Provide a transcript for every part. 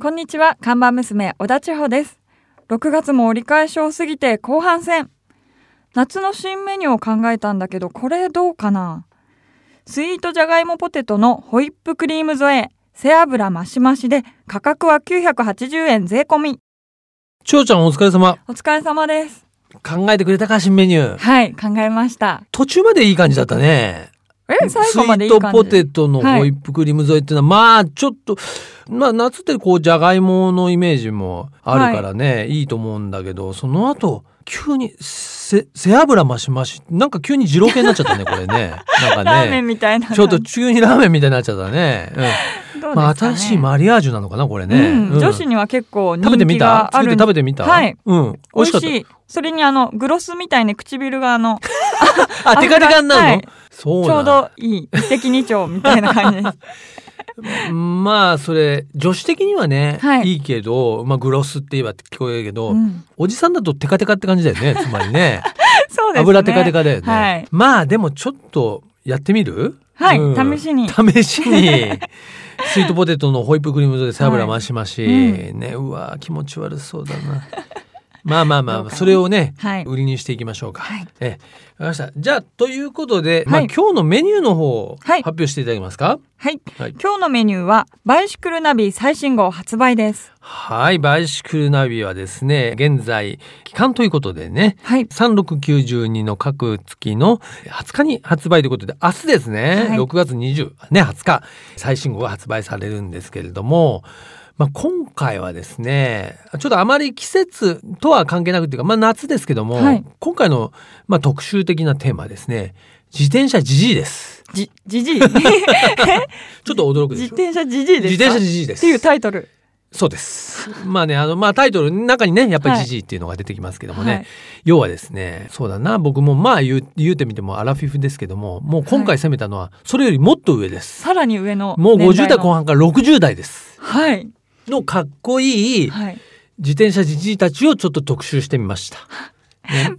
こんにちは、看板娘、小田千穂です。6月も折り返しを過ぎて後半戦。夏の新メニューを考えたんだけど、これどうかな？スイートじゃがいもポテトのホイップクリーム添え、背脂増し増しで、価格は980円税込み。ちょうちゃんお疲れ様。お疲れ様です。考えてくれたか、新メニュー。はい、考えました。途中までいい感じだったね。え、最後までいい感じ？スイートポテトのホイップクリーム添えってのは、まあ、ちょっと、まあ、夏ってこう、じゃがいものイメージもあるからね、い、いと思うんだけど、その後、急に、せ、背脂増し増し、なんか急に二郎系になっちゃったね、これね。なんかラーメンね。みたいな。ちょっと急にラーメンみたいになっちゃったね。うん。ね、まあ、新しいマリアージュなのかな、これね。うんうん女子には結構人気食べてみた？作って食べてみた？はい。うん。美美味味しかった。それにあの、グロスみたいに唇があの、あ、テカテカになるの、はいそうちょうどいい。一石二鳥みたいな感じです。まあ、それ、女子的にはね、はいいいけど、まあ、グロスって言えば聞こえるけど、うんおじさんだとテカテカって感じだよね、つまりね。そうですね。油テカテカだよね。はい。まあ、でもちょっとやってみる？はいうん試しに試しに。スイートポテトのホイップクリームで背脂増し増し、はいね、うわ気持ち悪そうだな。まあまあまあ、それをね、はい売りにしていきましょうか。はいええ、わかりました。じゃあ、ということで、まあはい今日のメニューの方をはい発表していただけますか？はい。はい今日のメニューは、バイシクルナビ最新号発売です。はい、バイシクルナビはですね、現在、期間ということでね、はい。3692の各月の20日に発売ということで、明日ですね、はい6月20、ね、20日、最新号が発売されるんですけれども、まあ、今回はですね、ちょっとあまり季節とは関係なくっていうか、まあ、夏ですけども、はい今回の、まあ、特集的なテーマはですね、自転車じじいです。じ、じじい？ちょっと驚くでしょ？自転車じじいですか？自転車じじいですっていうタイトル。そうです。まあね、あの、まあタイトルの中にね、やっぱりはいジジイっていうのが出てきますけどもね、はい要はですね、そうだな、僕もまあ言う、言うてみてもアラフィフですけども、もう今回攻めたのは、それよりもっと上です。さらに上のもう50年代の。代後半から60代です。はい。のかっこいいはい。自転車ジジイたちをちょっと特集してみました。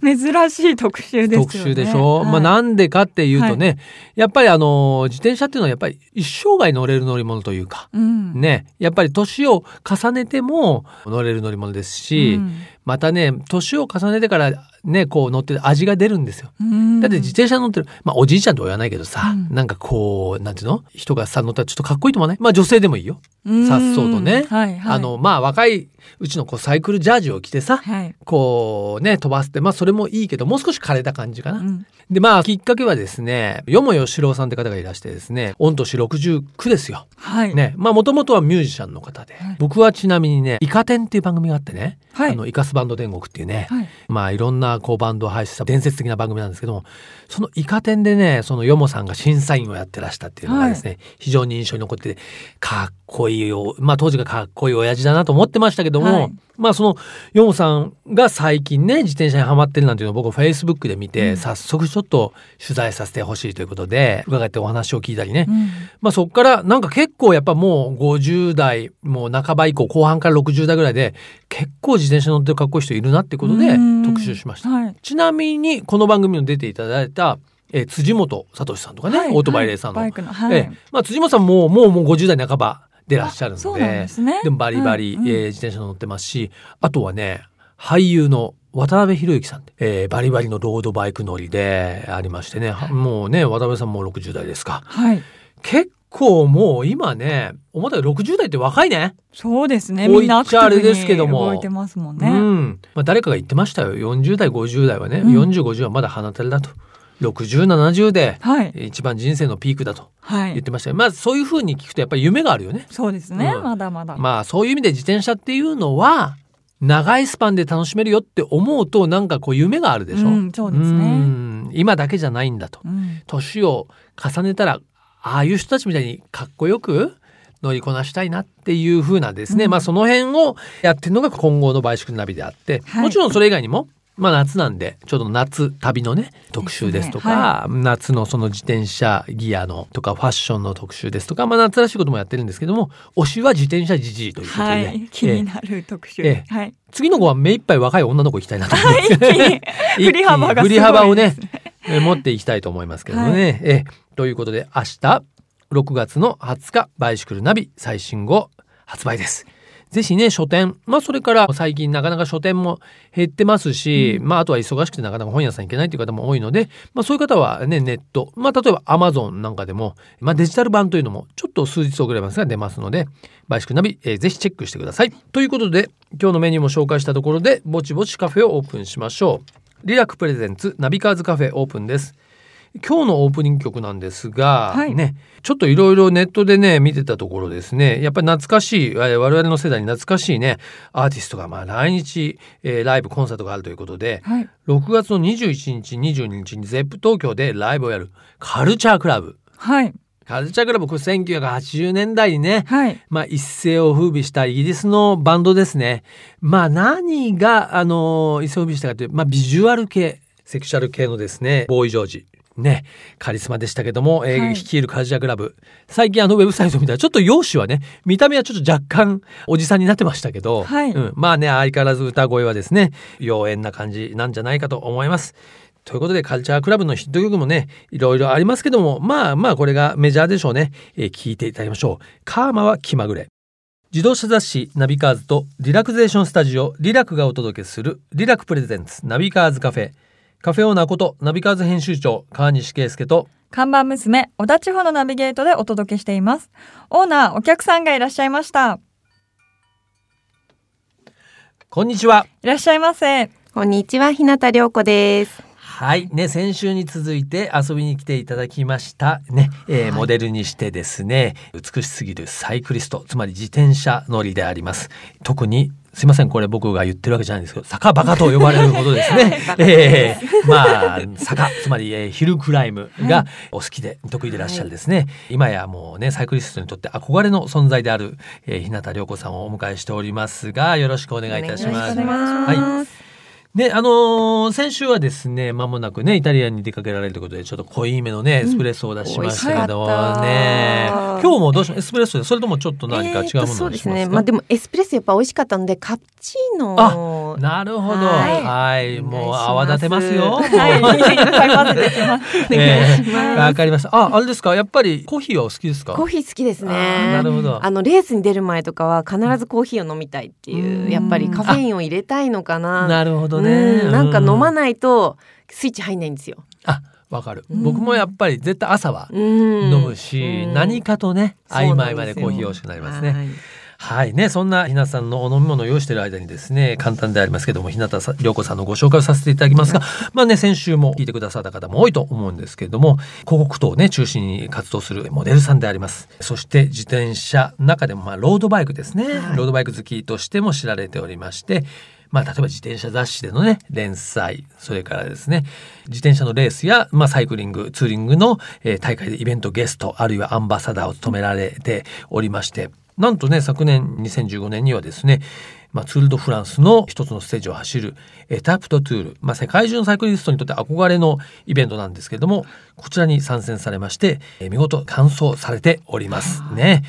ね珍しい特集ですよね。特集でしょ、はいまあなんでかっていうとね、やっぱりあの、自転車っていうのはやっぱり一生涯乗れる乗り物というか、うん。ね、やっぱり年を重ねても乗れる乗り物ですし、うんまたね、年を重ねてからね、こう乗ってる味が出るんですよ。うんだって自転車乗ってる、まあおじいちゃんとは言わないけどさ、うんなんかこう、なんていうの？人がさ乗ったらちょっとかっこいいと思わない？まあ女性でもいいよ。うんさっそうとねはいはい。あの、まあ若いうちのこうサイクルジャージを着てさ、はい。こうね、飛ばすって、まあそれもいいけど、もう少し枯れた感じかな。うんで、まあきっかけはですね、よもよしろうさんって方がいらしてですね、御年69ですよ。はい。ね、まあもともとはミュージシャンの方で、はい僕はちなみにね、イカ天っていう番組があってね、はいあの、イカスバンド天国っていうね、はい。まあいろんなこうバンドを配信した伝説的な番組なんですけども、そのイカ天でね、そのヨモさんが審査員をやってらしたっていうのがですね、非常に印象に残ってて、かっこいいよ、まあ当時がかっこいい親父だなと思ってましたけども、はい。まあそのヨモさんが最近ね、自転車にハマってるなんていうのを僕フェイスブックで見て、うん。早速ちょっと取材させてほしいということで、伺ってお話を聞いたりね、うん。まあそっからなんか結構やっぱもう50代もう半ば以降後半から60代ぐらいで結構自転車乗ってるかっこいい人いるなってことでうん特集しました。はい。ちなみにこの番組に出ていただいた、えー辻本聡さんとかね、はいオートバイレーサーの。バイクの。はい。えーまあ、辻本さんももうもう50代半ばでらっしゃるのでですねもバリバリ、えー自転車乗ってますしあとはね俳優の渡辺裕之さんえーバリバリのロードバイク乗りでありましてね、もうね渡辺さんも60代ですか。はい。結構もう今ね思ったより60代って若いね。そうですね。みんなアクティブに動いてますもんうね。ん。まあ、誰かが言ってましたよ。40代、50代はね、うん40、50はまだ鼻たれだと。60、70ではい。一番人生のピークだとはい。言ってましたよ。まあそういうふうに聞くとやっぱり夢があるよね。そうですね。うんまだまだ。まあそういう意味で自転車っていうのは長いスパンで楽しめるよって思うとなんかこう夢があるでしょ。うんそうですねうん今だけじゃないんだと。うん年を重ねたらああいう人たちみたいにかっこよく乗りこなしたいなっていう風なですね、うん。まあその辺をやってるのが今後のバイシクルナビであって、はい。もちろんそれ以外にもまあ夏なんでちょっと夏旅のね特集ですとかです夏のその自転車ギアのとかファッションの特集ですとかまあ夏らしいこともやってるんですけども推しは自転車じじいということで、はい。気え。えになる特集。ええ。はい。次の子は目いっぱい若い女の子行きたいなと思って、振り幅がすごいですね。振り幅をね、え持っていきたいと思いますけどもね。えということで明日6月の20日バイシクルナビ最新号発売です。ぜひね書店まあそれから最近なかなか書店も減ってますし、まああとは忙しくてなかなか本屋さん行けないという方も多いので、まあそういう方はねネットまあ例えば Amazon なんかでも、まあ、デジタル版というのもちょっと数日遅れますが出ますのでバイシクルナビ、えーぜひチェックしてください。ということで今日のメニューも紹介したところでぼちぼちカフェをオープンしましょう。リラクプレゼンツナビカーズカフェオープンです。今日のオープニング曲なんですが、はいねちょっといろいろネットでね見てたところですねやっぱり懐かしいえー我々の世代に懐かしいねアーティストがまあ来日、えーライブコンサートがあるということではい。6月の21日22日に ZEP 東京でライブをやるカルチャークラブはい。カルチャークラブこれ1980年代にねはい。まあ一世を風靡したイギリスのバンドですね。まあ何があの一世を風靡したかというまあビジュアル系セクシャル系のですねボーイジョージ。ね、カリスマでしたけども、えーはい率いるカルチャークラブ最近あのウェブサイト見たらちょっと容姿はね見た目はちょっと若干おじさんになってましたけど、はいうん、まあね相変わらず歌声はですね妖艶な感じなんじゃないかと思います。ということでカルチャークラブのヒット曲もねいろいろありますけどもまあまあこれがメジャーでしょうね、えー聞いていただきましょうカーマは気まぐれ自動車雑誌ナビカーズとリラクゼーションスタジオリラクがお届けするリラクプレゼンツナビカーズカフェカフェオーナーことナビカーズ編集長川西圭介と看板娘、小田地方のナビゲートでお届けしています。オーナー、お客さんがいらっしゃいました。こんにちはいらっしゃいませ。こんにちは、日向涼子です。はい。ね先週に続いて遊びに来ていただきました。ね、えーモデルにしてですね美しすぎるサイクリストつまり自転車乗りであります。特にすいませんこれ僕が言ってるわけじゃないんですけど坂バカと呼ばれるほどですね。えーまあ坂つまり、えーヒルクライムがお好きで得意でいらっしゃるですね、今やもうねサイクリストにとって憧れの存在である、えー日向涼子さんをお迎えしておりますがよろしくお願いいたします。お願いします。はいね、あのー先週はですね、間もなくね、イタリアに出かけられるということで、ちょっと濃いめのね、エスプレッソを出しましたけど美味しかったね。今日もどうしエスプレッソで、それともちょっと何か違うものにしますか、そうですね。まあでもエスプレッソやっぱ美味しかったのでカプチーノ。なるほど。はいはい。もう泡立てますよ。わかりました。あ、あれですか？やっぱりコーヒーはお好きですか？コーヒー好きですあーなね。るほど。あのレースに出る前とかは必ずコーヒーを飲みたいっていう、うんやっぱりカフェインを入れたいのかな。なるほどね。うんなんか飲まい。ないとスイッチ入んないんですよ。あ、わかる。うん。僕もやっぱり絶対朝はうん。飲むし、うん。何かとね、曖昧までコーヒー美味しくなります。ね。はい。はい。ね、そんなひなさんのお飲み物を用意している間にですね、簡単でありますけども、ひなたさ涼子さんのご紹介をさせていただきますが、まあね、先週も聞いてくださった方も多いと思うんですけれども、広告等をね、中心に活動するモデルさんであります。そして自転車の中でも、まあ、ロードバイクですね、はい。ロードバイク好きとしても知られておりまして、まあ、例えば自転車雑誌でのね、連載、それからですね、自転車のレースや、まあ、サイクリング、ツーリングの、えー大会でイベントゲスト、あるいはアンバサダーを務められておりまして、なんとね、昨年2015年にはですね、まあ、ツール・ド・フランスの一つのステージを走るエタプト・トゥール、まあ、世界中のサイクリストにとって憧れのイベントなんですけれども、こちらに参戦されまして、見事完走されておりますね。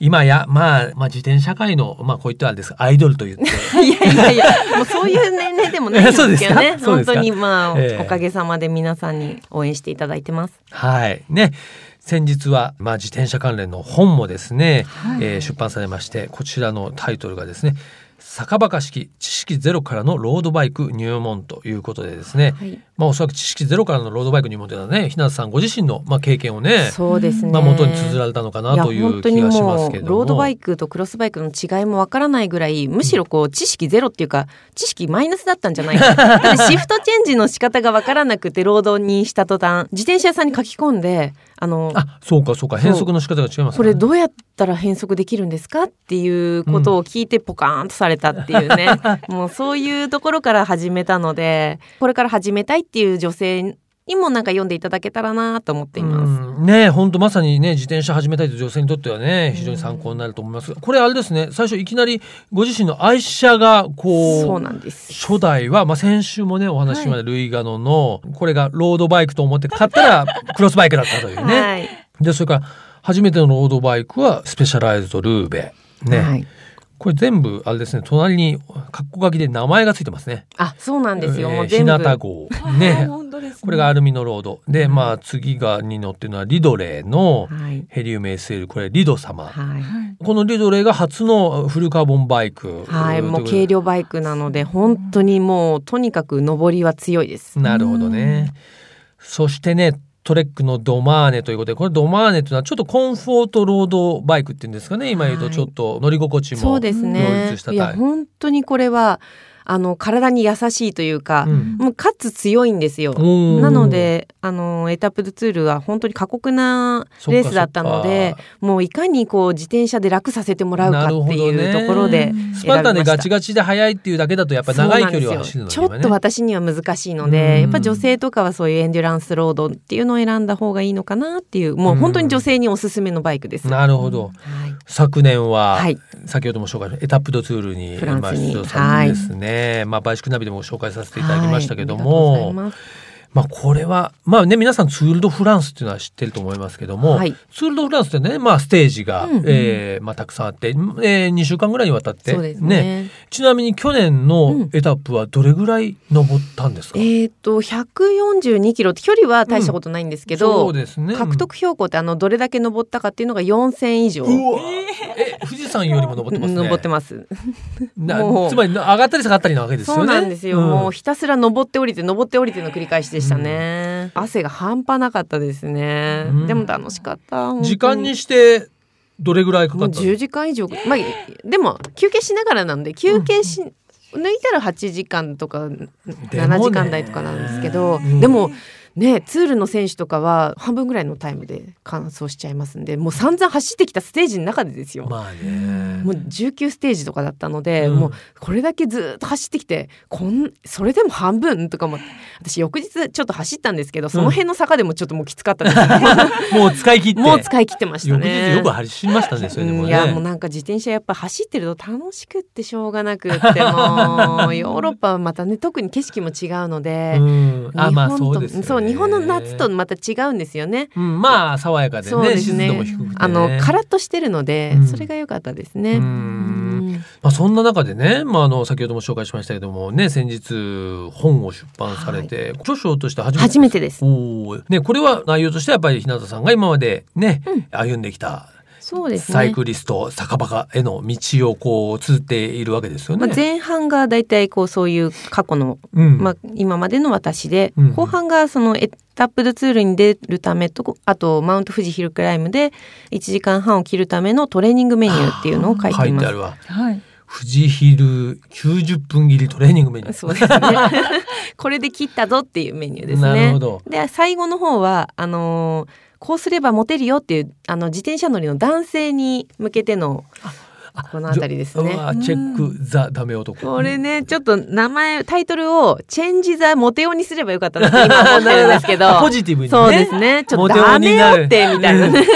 今や、まあ、まあ、自転車界の、まあ、こういったあれですがアイドルと言って、いやいやいや、もうそういう年齢でもないんですけどね。そうですか？本当にまあ、ええおかげさまで皆さんに応援していただいてます。はい。ね。先日は、まあ、自転車関連の本もですね、はいえー出版されまして、こちらのタイトルがですね、酒場式知識ゼロからのロードバイク入門ということでですね、はい。まあおそらく知識ゼロからのロードバイク入門というのはね、ひなたさんご自身のまあ経験をね、そうですね。まあ元に綴られたのかなという気がしますけども。ロードバイクとクロスバイクの違いもわからないぐらいむしろこう知識ゼロっていうか知識マイナスだったんじゃないか だってシフトチェンジの仕方がわからなくてロードにした途端自転車屋さんに書き込んであのあ、そうかそうか、変則の仕方が違いますねこれどうやったら変則できるんですかっていうことを聞いてポカーンとされたっていうね、もうそういうところから始めたのでこれから始めたいっていう女性にもなんか読んでいただけたらなと思っています。うんね本当まさにね自転車始めたいという女性にとってはね非常に参考になると思いますがこれあれですね最初いきなりご自身の愛車がこうそうなんです。初代は、まあ、先週もねお話ししましたルイガノのこれがロードバイクと思って買ったらクロスバイクだったというね。はい。でそれから初めてのロードバイクはスペシャライズドルーベね、はいこれ全部あれですね隣に括弧書きで名前がついてますね。あそうなんですよ、えー日向号。あね。本当ですね。これがアルミのロード。で、うん。まあ次がに乗ってるのはリドレーのはい。ヘリウム SL これリド様、はい。はい。このリドレーが初のフルカーボンバイク。はい、もう軽量バイクなので本当にもうとにかく上りは強いです。なるほどね。そしてねトレックのドマーネということでこれドマーネというのはちょっとコンフォートロードバイクっていうんですかね。今言うとちょっと乗り心地も両ね。立した。いやタイプ。本当にこれはあの体に優しいというか、うん。もうかつ強いんですよ。なのであのエタップドツールは本当に過酷なレースだったのでもういかにこう自転車で楽させてもらうかっていうところでうんスパルタンでガチガチで速いっていうだけだとやっぱ長い距離を走るのそうなんですよ。ちょっと私には難しいのうん。でやっぱ女性とかはそういうエンデュランスロードっていうのを選んだ方がいいのかなっていうもう本当に女性におすすめのバイクです。なるほど。はい。昨年は、はい。先ほども紹介したエタップドツールに出場されてですね、まあバイシクナビでも紹介させていただきましたけども、まあこれはまあね皆さんツール・ド・フランスっていうのは知ってると思いますけども、はい。ツール・ド・フランスってねまあステージが、うんえーまあたくさんあって、えー、2週間ぐらいにわたってそうですね。ちなみに去年のエタップはどれぐらい登ったんですか、えっ、と142キロって距離は大したことないんですけど、そうですね。獲得標高ってあのどれだけ登ったかっていうのが4000以上。うわえ富士山よりも登ってますね。登ってます。なもう。つまり上がったり下がったりなわけですよね。そうなんですよ、ん。もうひたすら登って降りて登って降りての繰り返しでしたね、汗が半端なかったですね、うん。でも楽しかった時間にしてどれぐらいかもうかったの？10時間以上まあでも休憩しながらなんで休憩し、抜いたら8時間とかでもね。7時間台とかなんですけどうん。でもねツールの選手とかは半分ぐらいのタイムで完走しちゃいますんでもう散々走ってきたステージの中でですよ。まあね。もう19ステージとかだったので、うん。もうこれだけずっと走ってきてこんそれでも半分とかも私翌日ちょっと走ったんですけどその辺の坂でもちょっともうきつかったです、ね。もう使い切って。もう使い切ってました翌ね。日よく走りましたねそれでもね。うんいやもうなんか自転車やっぱ走ってると楽しくってしょうがなくってもうヨーロッパはまたね特に景色も違うので、うん。あまあそうですよね。そう日本の夏とまた違うんですよね。うんまあ爽やかでねですね。湿度も低くてね。あのカラッとしてるので、うん。それが良かったですね。まあそんな中でねまああの先ほども紹介しましたけどもね先日本を出版されて著書として初めて初めてです。ねこれは内容としてはやっぱり日向さんが今までねうん。歩んできたそうですね。サイクリスト酒場への道をこう綴っているわけですよね。まあ、前半がだいたいこうそういう過去の、うんまあ、今までの私で、うん後半がそのエタップドツールに出るためとあとマウント富士ヒルクライムで1時間半を切るためのトレーニングメニューっていうのを書いています。書いてあるわ。はい。富士ヒル90分切りトレーニングメニュー。そうですね。これで切ったぞっていうメニューですね。なるほど。で最後の方はあのーこうすればモテるよっていうあの自転車乗りの男性に向けてのあこの辺りですね。チェックザダメ男。これねちょっと名前タイトルを「チェンジ・ザ・モテオ」にすればよかったなって今思ってるんですけど。ポジティブにね。そうですね。ちょっとダメよってみたいなね、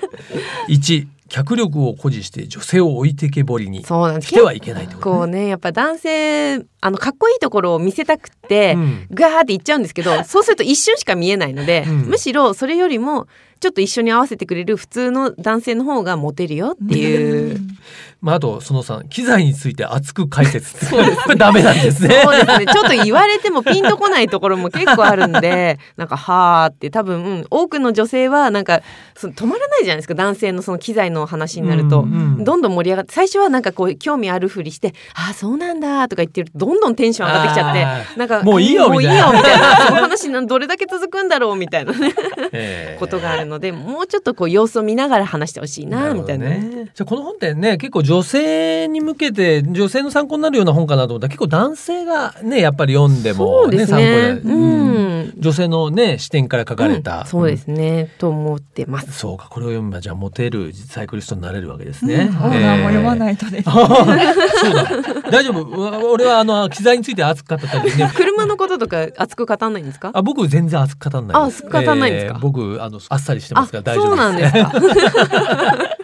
1脚力を誇示して女性を置いてけぼりにそうなんです。してはいけないってことね。こうねやっぱ男性あのかっこいいところを見せたくって、うん。ガーっていっちゃうんですけどそうすると一瞬しか見えないので、うん。むしろそれよりもちょっと一緒に合わせてくれる普通の男性の方がモテるよっていう。まああとその3機材について熱く解説。そうです。これダメなんですね。そうですね。ちょっと言われてもピンとこないところも結構あるんで、なんか、はーって多分、うん多くの女性はなんか、その止まらないじゃないですか。男性のその機材の話になると。うんうんどんどん盛り上がって、最初はなんかこう、興味あるふりして、ああ、そうなんだとか言ってると、どんどんテンション上がってきちゃってあ、なんか、もういいよみたいなよみたいな、その話などれだけ続くんだろうみたいなね、ええことがあるので、もうちょっとこう、様子を見ながら話してほしいな、みたいな。ね。じゃあこの本ってね結構女性に向けて女性の参考になるような本かなと思ったら結構男性がねやっぱり読んでもそうです参ね。考になるうん。女性のね視点から書かれた、うんそうですね、と思ってます。そうかこれを読めばじゃあモテるサイクリストになれるわけですね。ああ、もう読まないとです。そうだ大丈夫？俺はあの機材について熱く語ったりね 車のこととか熱く語らないんですか？あ僕全然熱く語んないあ熱く語んないんですか？僕あのあっさりしてますから大丈夫そうなんですか。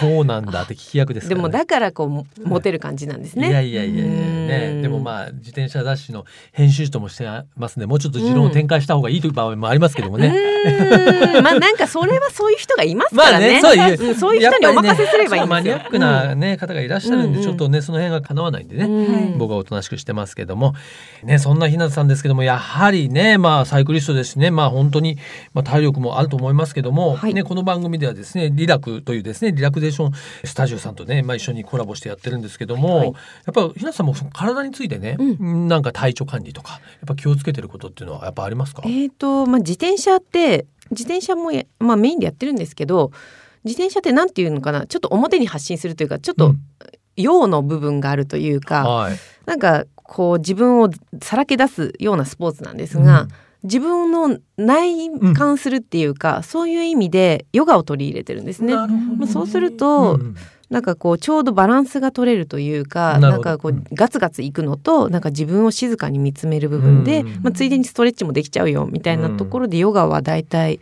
そうなんだって聞き役ですから、ね、でもだからこうもモテる感じなんですね。いやいやいやいやね。でもまあ自転車雑誌の編集ともしてますねもうちょっと持論を展開した方がいいという場合もありますけどもね、うん。まあなんかそれはそういう人がいますからね。まあねそういううんそういう人にお任せすればいいんですよ。ねマニアックなね、方がいらっしゃるんで、うん。ちょっとねその辺が叶わないんでね、うん僕はおとなしくしてますけども。ねそんな日向さんですけどもやはりねまあサイクリストですしねまあ本当に、まあ、体力もあると思いますけども、はい。ねこの番組ではですねリラクというですねリラクゼーションスタジオさんとね、まあ、一緒にコラボしてやってるんですけども、はい。やっぱ日向さんも体についてね、なんか体調管理とかやっぱ気をつけてることっていうのはやっぱありますか、えっ、とまあ自転車って自転車もやまあメインでやってるんですけど自転車ってなんていうのかなちょっと表に発信するというかちょっとうん。陽の部分があるというか、はい。なんかこう自分をさらけ出すようなスポーツなんですが、うん自分の内観するっていうか、そういう意味でヨガを取り入れてるんですね。そうすると、うんなんかこうちょうどバランスが取れるというかなんかこうガツガツいくのとなんか自分を静かに見つめる部分で、うんまあ、ついでにストレッチもできちゃうよみたいなところでヨガはだいたい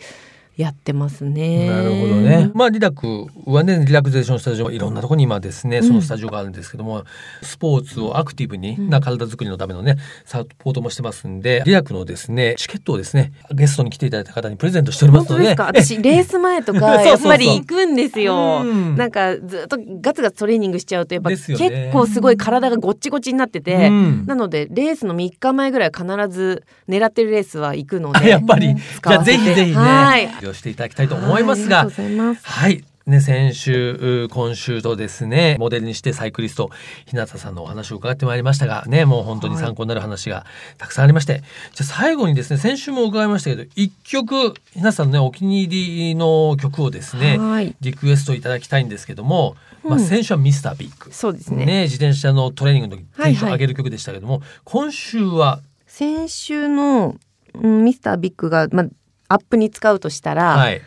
やってますね。なるほどね。まあリラクはねリラクゼーションスタジオいろんなところに今ですねそのスタジオがあるんですけども、スポーツをアクティブにうん。な体作りのためのねサポートもしてますんでリラクのですねチケットをですねゲストに来ていただいた方にプレゼントしておりますので。本当ですか？私レース前とか やっぱり行くんですよ。うん。なんかずっとガツガツトレーニングしちゃうとやっぱ結構すごい体がごっちごちになってて、うん。なのでレースの3日前ぐらいは必ず狙ってるレースは行くのあでやっぱり。じゃあぜひぜひね。はいしていただきたいと思いますが。はいありがとうございます。はい。ね、先週、う今週とですね、モデルにしてサイクリスト、日向さんのお話を伺ってまいりましたが、ね、もう本当に参考になる話がたくさんありまして、じゃあ最後にですね、先週も伺いましたけど、一曲、日向さんのね、お気に入りの曲をですね、はい。リクエストいただきたいんですけども、まあうん先週はミスタービッグ。そうですね。ね、自転車のトレーニングの時はいはい。テンション上げる曲でしたけども、今週は、先週の、うん、ミスタービッグが、まあ、アップに使うとしたら、はい。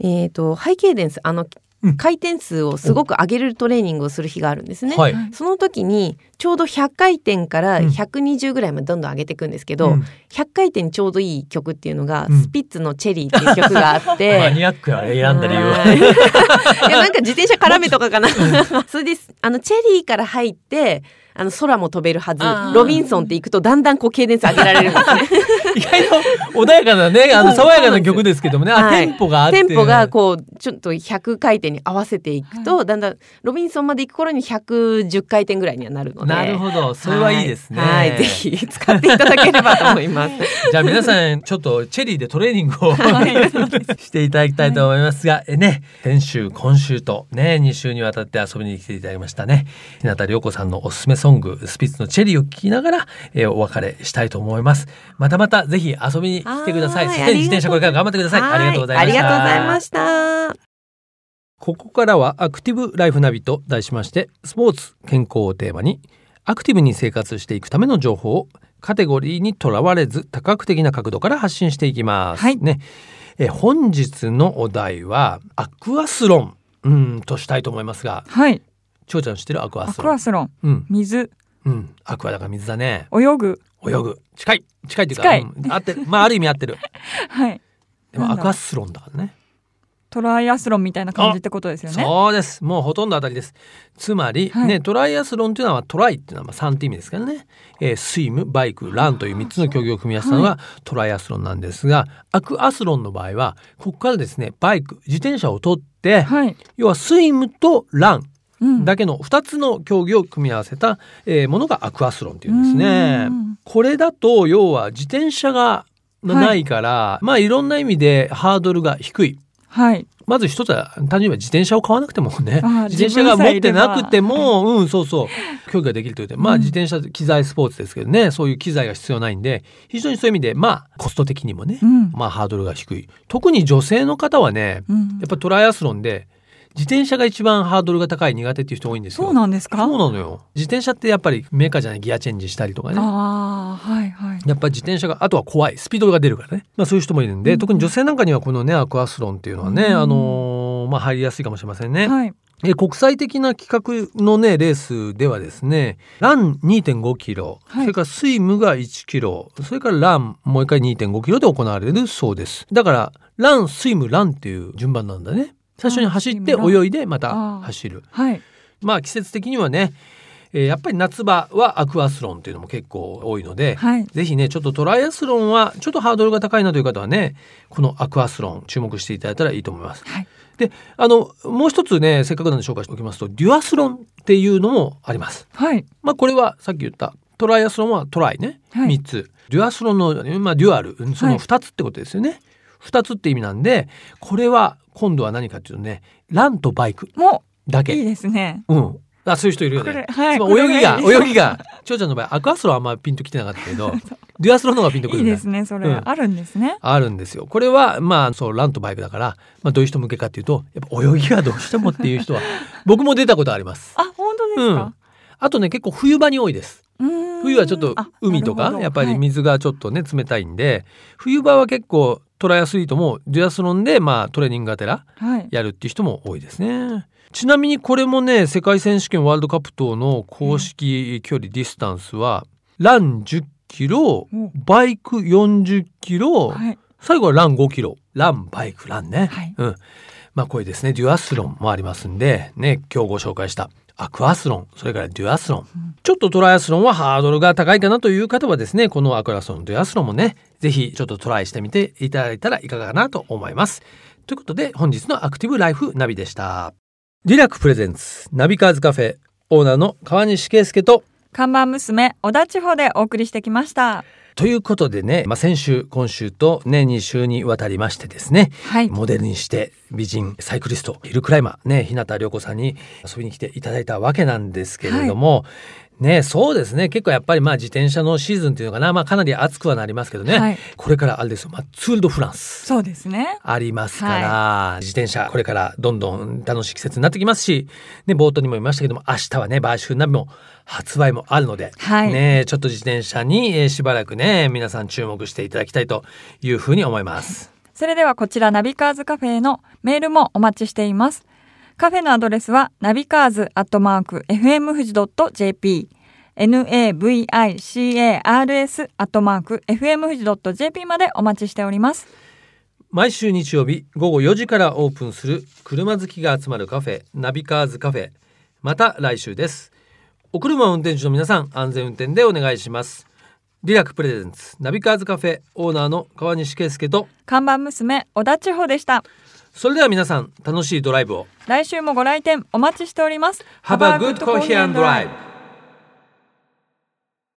えっ、とハイケイデンスあの、うん回転数をすごく上げるトレーニングをする日があるんですね。はい。その時にちょうど100回転からうん120ぐらいまでどんどん上げていくんですけど、うん100回転にちょうどいい曲っていうのが、うんスピッツの「チェリー」っていう曲があっマて。ニアックな選んだ理由は。はいいやなんか自転車絡めとかかな。それですあのチェリーから入ってあの空も飛べるはず。ロビンソンって行くとだんだんこうケイデンス上げられるんですね。意外と穏やかなね、あの爽やかな曲ですけどもね、あはい。テンポがあって。テンポがこうちょっと100回転に合わせていくと、だんだんロビンソンまで行く頃に110回転ぐらいにはなるので。なるほど、それはいいですね。はい、はいぜひ使っていただければと思います。じゃあ皆さん、ちょっとチェリーでトレーニングを していただきたいと思いますが、えね、先週、今週とね、2週にわたって遊びに来ていただきましたね。日向涼子さんのおすすめソング、スピッツのチェリーを聴きながら、えーお別れしたいと思います。またまたぜひ遊びに来てください。自転車これから頑張ってください。ありがとうございました。はありがとうございました。ここからはアクティブライフナビと題しましてスポーツ健康をテーマにアクティブに生活していくための情報をカテゴリーにとらわれず多角的な角度から発信していきます。はいね、え本日のお題はアクアスロンうんとしたいと思いますが、はい。ちょうちゃん知ってる？アクアアスロン。クアスロン、うん水、うんアクアだから水だね。泳ぐ。泳ぐ近い近いっていうか近いうん合ってるまあある意味合ってる。はい。でもアクアスロンだからね。トライアスロンみたいな感じってことですよね。そうです。もうほとんど当たりです。つまり、はいね、トライアスロンというのはトライっていうのはまあ3って意味ですからね、えースイム、バイク、ランという3つの競技を組み合わせたのがトライアスロンなんですが、アクアスロンの場合は、ここからですね、バイク、自転車を取って、はい。要はスイムとランうん。だけの2つの競技を組み合わせた、えーものがアクアスロンっていうんですねうん。これだと、要は自転車がないから、まあいろんな意味でハードルが低い。はい。まず一つは単純に自転車を買わなくてもね自転車が持ってなくてもうんそうそう競技ができるという点まあうん自転車機材スポーツですけどねそういう機材が必要ないんで非常にそういう意味でまあコスト的にもね、うん。まあハードルが低い特に女性の方はねうんやっぱトライアスロンで自転車が一番ハードルが高い苦手っていう人多いんですよ。そうなんですか？そうなのよ。自転車ってやっぱりメーカーじゃないギアチェンジしたりとかね。ああ、はいはい。やっぱり自転車があとは怖い。スピードが出るからね、まあ、そういう人もいるんで、うん特に女性なんかにはこのねアクアスロンっていうのはね、うんあのーまあ入りやすいかもしれませんね。はい。え国際的な企画のねレースではですねラン2.5キロ、はい。それからスイムが1キロそれからランもう一回2.5キロで行われるそうです。だからランスイムランっていう順番なんだね最初に走って泳いでまた走る。はい。まあ季節的にはね、えーやっぱり夏場はアクアスロンっていうのも結構多いので、はい。ぜひねちょっとトライアスロンはちょっとハードルが高いなという方はねこのアクアスロン注目していただいたらいいと思います。はい。であのもう一つねせっかくなんで紹介しておきますとデュアスロンっていうのもあります。はい。まあこれはさっき言ったトライアスロンはトライね、はい。3つ。デュアスロンの、まあ、デュアル。うんその2つってことですよね、2つって意味なんでこれは今度は何かっていうとねランとバイクもだけ。ういいですね。うん。あそういう人いるよね、はい泳ぎが泳ぎが長ちゃんの場合アクアスロンはあんまピンときてなかったけどデュアスロンの方がピンとくるいいですねそれ、うん。あるんですね。あるんですよ。これはまあそうランとバイクだから、まあ、どういう人向けかっていうとやっぱ泳ぎがどうしてもっていう人は僕も出たことあります。あ本当ですか、あとね結構冬場に多いです。冬はちょっとあ海とかやっぱりはい。水がちょっとね冷たいんで冬場は結構トライアスリートもデュアスロンでまあトレーニングがてらはい。やるっていう人も多いですね。ちなみにこれもね世界選手権ワールドカップ等の公式距離ディスタンスはラン10キロおバイク40キロ、はい。最後はラン5キロ。ランバイクランね、はい。うん。まあこれですね。デュアスロンもありますんでね今日ご紹介したアクアスロンそれからデュアスロン、ちょっとトライアスロンはハードルが高いかなという方はですねこのアクアスロンデュアスロンもねぜひちょっとトライしてみていただいたらいかがかなと思います。ということで本日のアクティブライフナビでした。リラクプレゼンツナビカーズカフェオーナーの川西圭介と看板娘小田千穂でお送りしてきました。ということでね、まあ、先週今週とね2週にわたりましてですねはい。モデルにして美人サイクリストヒルクライマーね日向涼子さんに遊びに来ていただいたわけなんですけれども、ねそうですね。結構やっぱりまあ自転車のシーズンっていうのかな、まあ、かなり暑くはなりますけどね、はい。これからあれですよ、まあ、ツール・ド・フランス。そうですね。ありますから、自転車これからどんどん楽しい季節になってきますし、ね、冒頭にも言いましたけども明日はねバーシュナビも発売もあるので、はいねちょっと自転車にえーしばらくね皆さん注目していただきたいというふうに思います。それではこちらナビカーズカフェへのメールもお待ちしています。カフェのアドレスはナビカーズアットマーク FM 富士 .jp navicars アットマーク FM 富士 .jp までお待ちしております。毎週日曜日午後4時からオープンする車好きが集まるカフェナビカーズカフェまた来週ですお車を運転中の皆さん安全運転でお願いしますリラクプレゼンツナビカーズカフェオーナーの川西圭介と看板娘小田千穂でした。それでは皆さん楽しいドライブを来週もご来店お待ちしております。Have a good coffee and drive